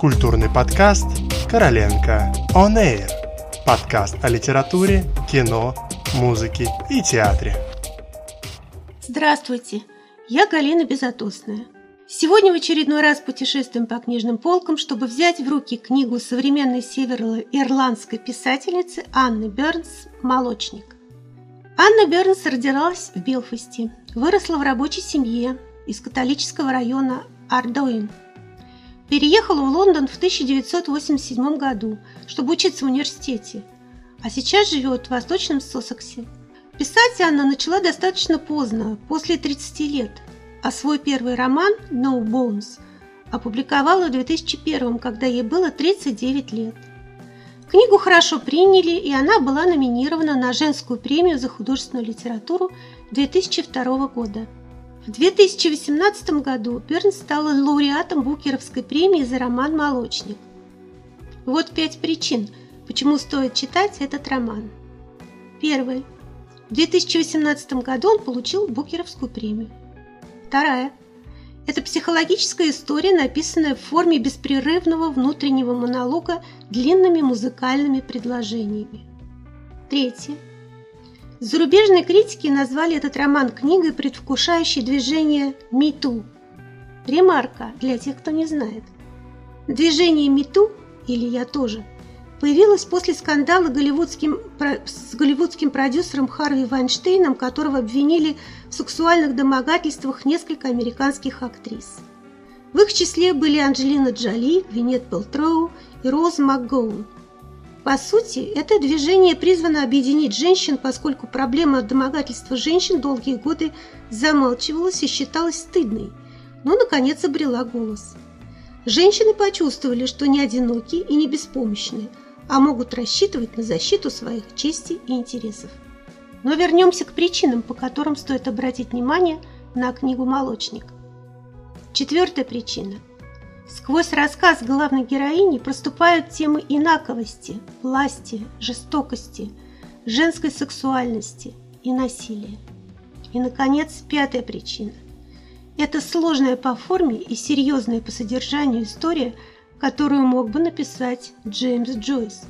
Культурный подкаст «Короленко On Air». Подкаст о литературе, кино, музыке и театре. Здравствуйте, я Галина Безотосная. Сегодня в очередной раз путешествуем по книжным полкам, чтобы взять в руки книгу современной североирландской писательницы Анны Бернс «Молочник». Анна Бернс родилась в Белфасте, выросла в рабочей семье из католического района Ардоин. Переехала в Лондон в 1987 году, чтобы учиться в университете, а сейчас живет в Восточном Сосексе. Писать Анна начала достаточно поздно, после 30 лет – а свой первый роман «No Bones» опубликовала в 2001, когда ей было 39 лет. Книгу хорошо приняли, и она была номинирована на женскую премию за художественную литературу 2002 года. В 2018 году Берн стала лауреатом Букеровской премии за роман «Молочник». Вот пять причин, почему стоит читать этот роман. Первый. В 2018 году он получил Букеровскую премию. Вторая. Это психологическая история, написанная в форме беспрерывного внутреннего монолога длинными музыкальными предложениями. Третье. Зарубежные критики назвали этот роман книгой, предвкушающей движение «Мету». Ремарка для тех, кто не знает. Движение «Мету» или «Я тоже» появилась после скандала голливудским, с голливудским продюсером Харви Вайнштейном, которого обвинили в сексуальных домогательствах несколько американских актрис. В их числе были Анджелина Джоли, Гвинет Пелтроу и Роз МакГоун. По сути, это движение призвано объединить женщин, поскольку проблема домогательства женщин долгие годы замалчивалась и считалась стыдной, но, наконец, обрела голос. Женщины почувствовали, что не одиноки и не беспомощны, а могут рассчитывать на защиту своих чести и интересов. Но вернемся к причинам, по которым стоит обратить внимание на книгу «Молочник». Четвертая причина. Сквозь рассказ главной героини проступают темы инаковости, власти, жестокости, женской сексуальности и насилия. И, наконец, пятая причина. Это сложная по форме и серьезная по содержанию история – которую мог бы написать Джеймс Джойс.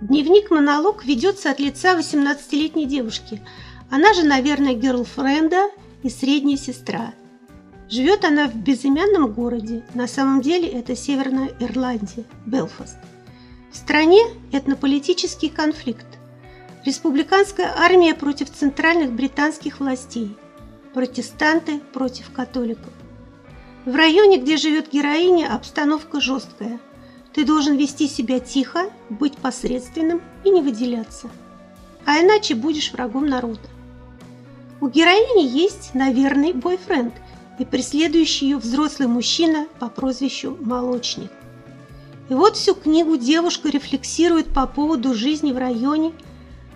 Дневник-монолог ведется от лица 18-летней девушки. Она же, наверное, герлфренда и средняя сестра. Живет она в безымянном городе, на самом деле это Северная Ирландия, Белфаст. В стране этнополитический конфликт. Республиканская армия против центральных британских властей. Протестанты против католиков. В районе, где живет героиня, обстановка жесткая. Ты должен вести себя тихо, быть посредственным и не выделяться. А иначе будешь врагом народа. У героини есть, наверное, бойфренд и преследующий ее взрослый мужчина по прозвищу Молочник. И вот всю книгу девушка рефлексирует по поводу жизни в районе,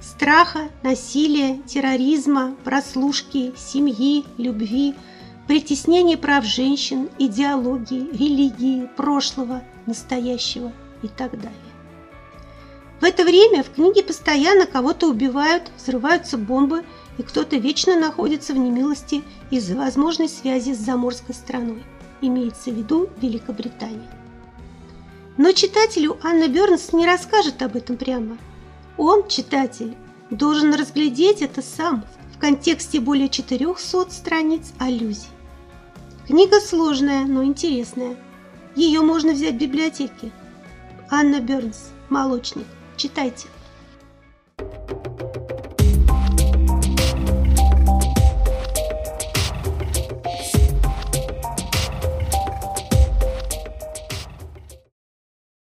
страха, насилия, терроризма, прослушки, семьи, любви – притеснение прав женщин, идеологии, религии, прошлого, настоящего и так далее. В это время в книге постоянно кого-то убивают, взрываются бомбы, и кто-то вечно находится в немилости из-за возможной связи с заморской страной, имеется в виду Великобритания. Но читателю Анна Бернс не расскажет об этом прямо. Он, читатель, должен разглядеть это сам в контексте более 400 страниц аллюзий. Книга сложная, но интересная. Ее можно взять в библиотеке. Анна Бернс, «Молочник». Читайте.